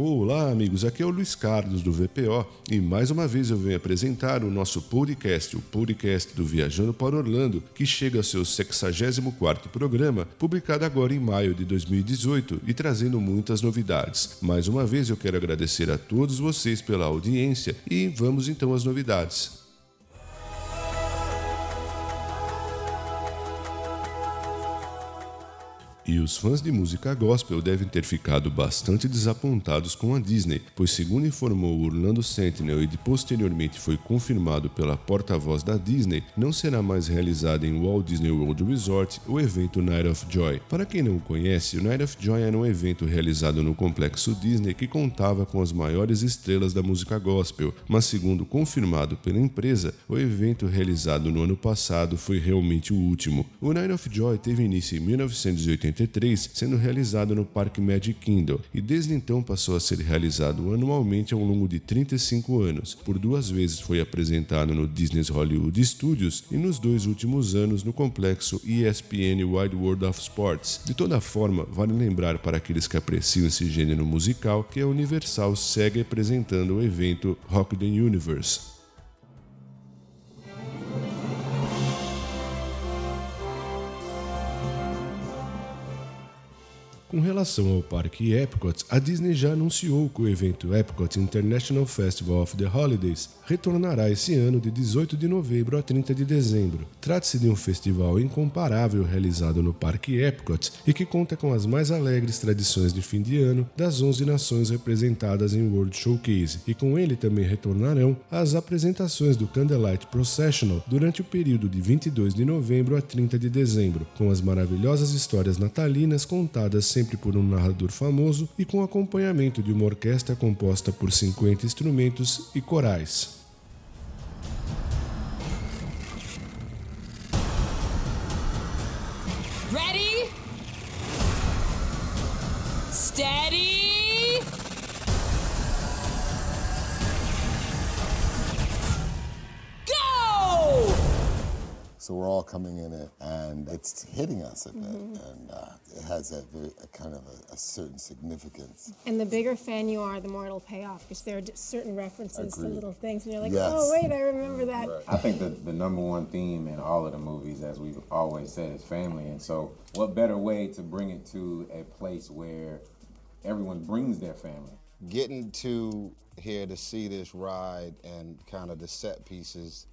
Olá, amigos. Aqui é o Luiz Carlos do VPO e mais uma vez eu venho apresentar o nosso podcast, o podcast do Viajando para Orlando, que chega ao seu 64º programa, publicado agora em maio de 2018 e trazendo muitas novidades. Mais uma vez eu quero agradecer a todos vocês pela audiência e vamos então às novidades. E os fãs de música gospel devem ter ficado bastante desapontados com a Disney, pois, segundo informou Orlando Sentinel e posteriormente foi confirmado pela porta-voz da Disney, não será mais realizado em Walt Disney World Resort o evento Night of Joy. Para quem não conhece, o Night of Joy era um evento realizado no complexo Disney que contava com as maiores estrelas da música gospel, mas, segundo confirmado pela empresa, o evento realizado no ano passado foi realmente o último. O Night of Joy teve início em 1980 sendo realizado no Parque Magic Kingdom e desde então passou a ser realizado anualmente ao longo de 35 anos. Por duas vezes foi apresentado no Disney's Hollywood Studios e nos dois últimos anos no complexo ESPN Wide World of Sports. De toda forma, vale lembrar para aqueles que apreciam esse gênero musical que a Universal segue apresentando o evento Rock the Universe. Com relação ao parque Epcot, a Disney já anunciou que o evento Epcot International Festival of the Holidays retornará esse ano de 18 de novembro a 30 de dezembro. Trata-se de um festival incomparável realizado no Parque Epcot e que conta com as mais alegres tradições de fim de ano das 11 nações representadas em World Showcase, e com ele também retornarão as apresentações do Candlelight Processional durante o período de 22 de novembro a 30 de dezembro, com as maravilhosas histórias natalinas contadas sempre por um narrador famoso e com acompanhamento de uma orquestra composta por 50 instrumentos e corais. So we're all coming in it, and it's hitting us a bit, mm-hmm. and uh, it has a, very, a kind of a, a, certain significance. And the bigger fan you are, the more it'll pay off because there are certain references Agreed. to little things, and you're like, yes. oh wait, I remember that. Right. I think the the number one theme in all of the movies, as we've always said, is family, and so what better way to bring it to a place where everyone brings their family. Getting to here to see this ride and kind of the set pieces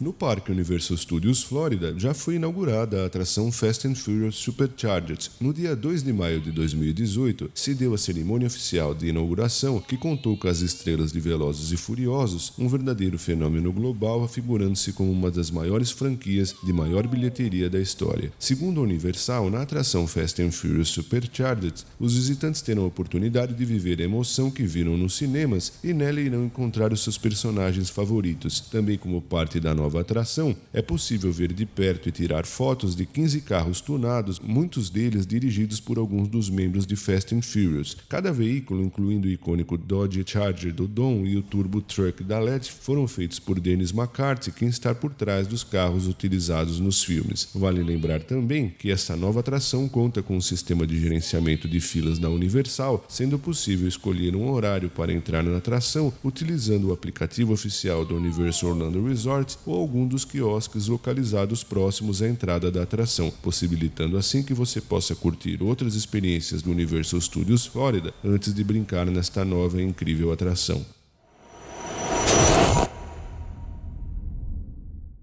No Parque Universal Studios Florida já foi inaugurada a atração Fast and Furious Supercharged. No dia 2 de maio de 2018, se deu a cerimônia oficial de inauguração que contou com as estrelas de Velozes e Furiosos, um verdadeiro fenômeno global afigurando-se como uma das maiores franquias de maior bilheteria da história. Segundo a Universal, na atração Fast and Furious Supercharged, os visitantes terão a oportunidade de viver a emoção que viram nos cinemas e nela irão encontrar os seus personagens favoritos. Também como parte da nova atração, é possível ver de perto e tirar fotos de 15 carros tunados, muitos deles dirigidos por alguns dos membros de Fast and Furious. Cada veículo, incluindo o icônico Dodge Charger do Dom e o Turbo Truck da LED, foram feitos por Dennis McCarthy, quem está por trás dos carros utilizados nos filmes. Vale lembrar também que essa nova atração conta com um sistema de gerenciamento de filas da Universal, sendo possível escolher um horário para entrar na atração utilizando o aplicativo oficial do Universal Orlando Resort ou algum dos quiosques localizados próximos à entrada da atração, possibilitando assim que você possa curtir outras experiências do Universal Studios Florida antes de brincar nesta nova e incrível atração.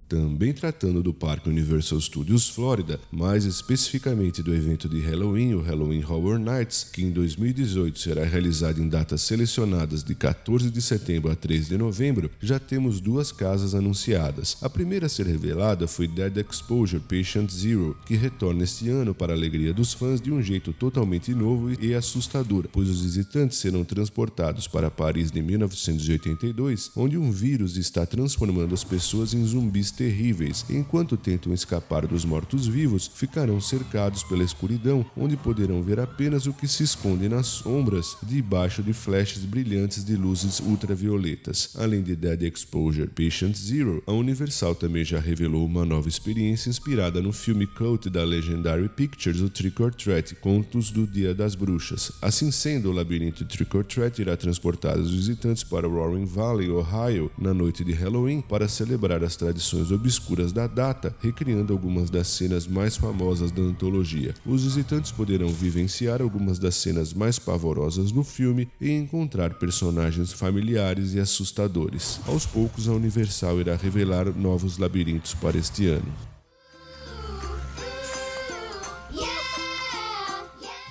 Também tratando do Parque Universal Studios Florida, mais especificamente do evento de Halloween, o Halloween Horror Nights, que em 2018 será realizado em datas selecionadas de 14 de setembro a 3 de novembro, já temos duas casas anunciadas. A primeira a ser revelada foi Dead Exposure Patient Zero, que retorna este ano para a alegria dos fãs de um jeito totalmente novo e assustador, pois os visitantes serão transportados para Paris de 1982, onde um vírus está transformando as pessoas em zumbis terríveis. Enquanto tentam escapar dos mortos-vivos, ficarão cercados pela escuridão, onde poderão ver apenas o que se esconde nas sombras debaixo de flashes brilhantes de luzes ultravioletas. Além de Dead Exposure Patient Zero, a Universal também já revelou uma nova experiência inspirada no filme cult da Legendary Pictures, o Trick or Treat, Contos do Dia das Bruxas. Assim sendo, o labirinto Trick or Treat irá transportar os visitantes para Roaring Valley, Ohio, na noite de Halloween, para celebrar as tradições obscuras da data, recriando algumas das cenas mais famosas da antologia. Os visitantes poderão vivenciar algumas das cenas mais pavorosas do filme e encontrar personagens familiares e assustadores. Aos poucos, a Universal irá revelar novos labirintos para este ano.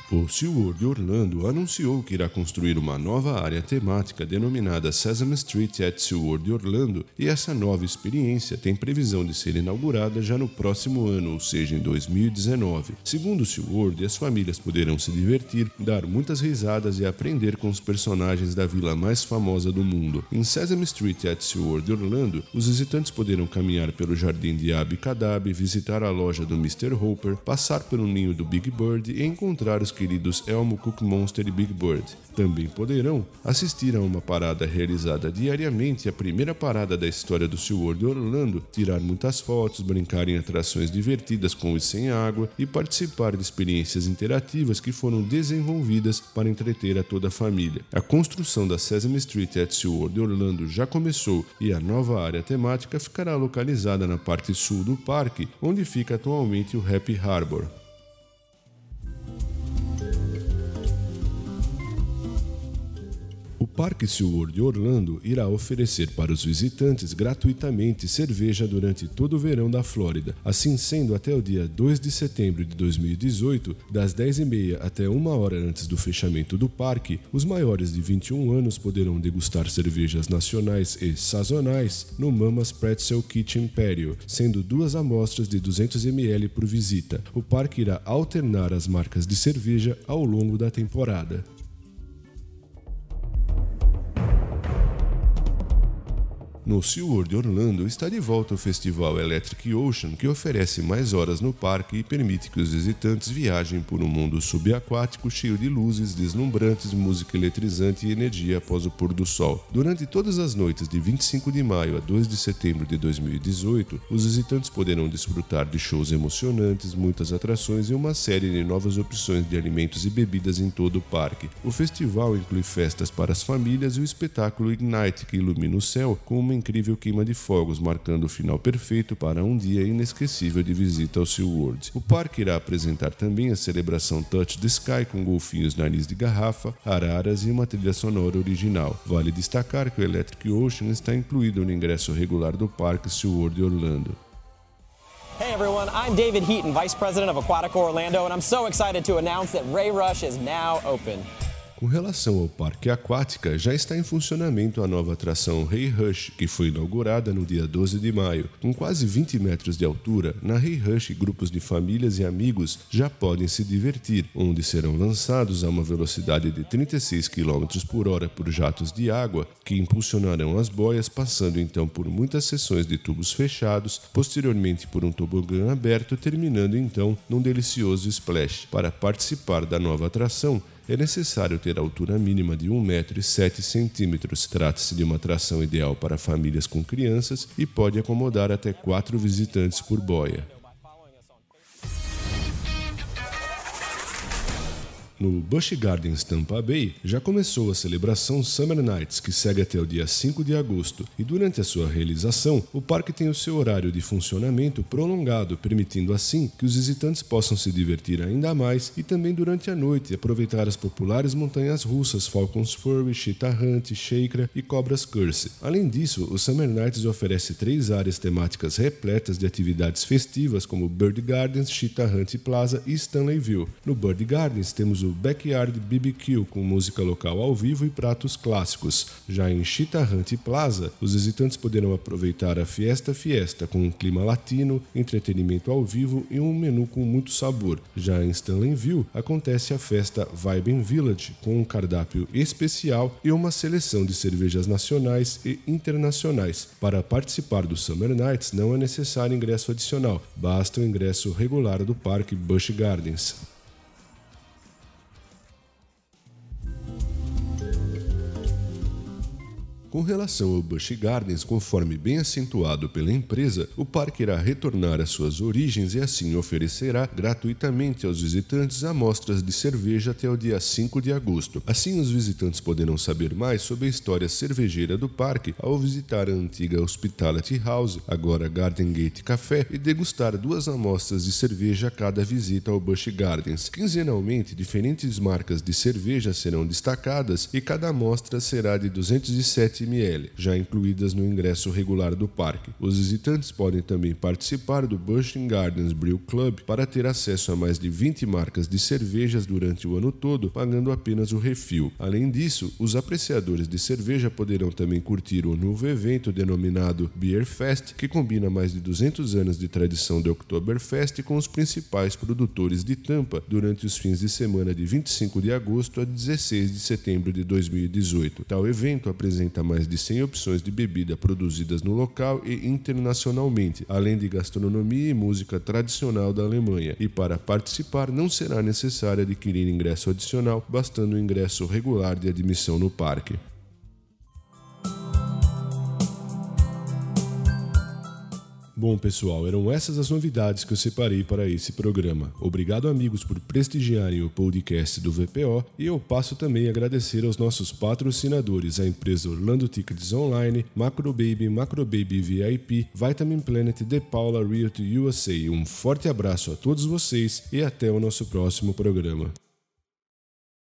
O SeaWorld Orlando anunciou que irá construir uma nova área temática denominada Sesame Street at SeaWorld Orlando e essa nova experiência tem previsão de ser inaugurada já no próximo ano, ou seja, em 2019. Segundo o SeaWorld, as famílias poderão se divertir, dar muitas risadas e aprender com os personagens da vila mais famosa do mundo. Em Sesame Street at SeaWorld Orlando, os visitantes poderão caminhar pelo jardim de Abby visitar a loja do Mr. Hopper, passar pelo ninho do Big Bird e encontrar os queridos Elmo Cook Monster e Big Bird. Também poderão assistir a uma parada realizada diariamente, a primeira parada da história do SeaWorld Orlando, tirar muitas fotos, brincar em atrações divertidas com e sem água e participar de experiências interativas que foram desenvolvidas para entreter a toda a família. A construção da Sesame Street at SeaWorld Orlando já começou e a nova área temática ficará localizada na parte sul do parque, onde fica atualmente o Happy Harbor. O Parque SeaWorld Orlando irá oferecer para os visitantes gratuitamente cerveja durante todo o verão da Flórida. Assim sendo, até o dia 2 de setembro de 2018, das 10h30 até 1 hora antes do fechamento do parque, os maiores de 21 anos poderão degustar cervejas nacionais e sazonais no Mama's Pretzel Kitchen Patio, sendo duas amostras de 200ml por visita. O parque irá alternar as marcas de cerveja ao longo da temporada. No SeaWorld Orlando está de volta o festival Electric Ocean, que oferece mais horas no parque e permite que os visitantes viajem por um mundo subaquático cheio de luzes deslumbrantes, música eletrizante e energia após o pôr do sol. Durante todas as noites de 25 de maio a 2 de setembro de 2018, os visitantes poderão desfrutar de shows emocionantes, muitas atrações e uma série de novas opções de alimentos e bebidas em todo o parque. O festival inclui festas para as famílias e o espetáculo Ignite, que ilumina o céu com uma incrível queima de fogos, marcando o final perfeito para um dia inesquecível de visita ao SeaWorld. O parque irá apresentar também a celebração Touch the Sky com golfinhos nariz de garrafa, araras e uma trilha sonora original. Vale destacar que o Electric Ocean está incluído no ingresso regular do parque SeaWorld Orlando. Hey everyone, I'm David Heaton, Vice President of Aquatica Orlando, and I'm so excited to announce that Ray Rush is now open. Com relação ao Parque Aquática, já está em funcionamento a nova atração Rei Rush, que foi inaugurada no dia 12 de maio. Com quase 20 metros de altura, na Rei Rush grupos de famílias e amigos já podem se divertir, onde serão lançados a uma velocidade de 36 km por hora por jatos de água, que impulsionarão as boias, passando então por muitas sessões de tubos fechados, posteriormente por um tobogã aberto, terminando então num delicioso splash. Para participar da nova atração, é necessário ter altura mínima de 1,07m. Trata-se de uma atração ideal para famílias com crianças e pode acomodar até quatro visitantes por boia. No Busch Gardens Tampa Bay já começou a celebração Summer Nights, que segue até o dia 5 de agosto, e durante a sua realização, o parque tem o seu horário de funcionamento prolongado, permitindo assim que os visitantes possam se divertir ainda mais e também durante a noite aproveitar as populares montanhas russas Falcon's Fury, Cheetah Hunt, Shakra e Cobra's Curse. Além disso, o Summer Nights oferece três áreas temáticas repletas de atividades festivas como Bird Gardens, Cheetah Hunt Plaza e Stanleyville. No Bird Gardens temos o Backyard BBQ com música local ao vivo e pratos clássicos. Já em Hunt Plaza, os visitantes poderão aproveitar a Fiesta Fiesta com um clima latino, entretenimento ao vivo e um menu com muito sabor. Já em Stanleyville acontece a festa Vibe Village com um cardápio especial e uma seleção de cervejas nacionais e internacionais. Para participar do Summer Nights não é necessário ingresso adicional, basta o ingresso regular do Parque Busch Gardens. Com relação ao Busch Gardens, conforme bem acentuado pela empresa, o parque irá retornar às suas origens e assim oferecerá gratuitamente aos visitantes amostras de cerveja até o dia 5 de agosto. Assim, os visitantes poderão saber mais sobre a história cervejeira do parque ao visitar a antiga Hospitality House, agora Garden Gate Café, e degustar duas amostras de cerveja a cada visita ao Busch Gardens. Quinzenalmente, diferentes marcas de cerveja serão destacadas e cada amostra será de 207 já incluídas no ingresso regular do parque. Os visitantes podem também participar do Busch Gardens Brew Club para ter acesso a mais de 20 marcas de cervejas durante o ano todo, pagando apenas o refil. Além disso, os apreciadores de cerveja poderão também curtir o novo evento denominado Beer Fest, que combina mais de 200 anos de tradição de Oktoberfest com os principais produtores de Tampa durante os fins de semana de 25 de agosto a 16 de setembro de 2018. Tal evento apresenta mais de 100 opções de bebida produzidas no local e internacionalmente, além de gastronomia e música tradicional da Alemanha. E para participar não será necessário adquirir ingresso adicional, bastando o ingresso regular de admissão no parque. Bom, pessoal, eram essas as novidades que eu separei para esse programa. Obrigado, amigos, por prestigiarem o podcast do VPO e eu passo também a agradecer aos nossos patrocinadores, a empresa Orlando Tickets Online, Macrobaby, Macrobaby VIP, Vitamin Planet, The Paula Realty USA. Um forte abraço a todos vocês e até o nosso próximo programa.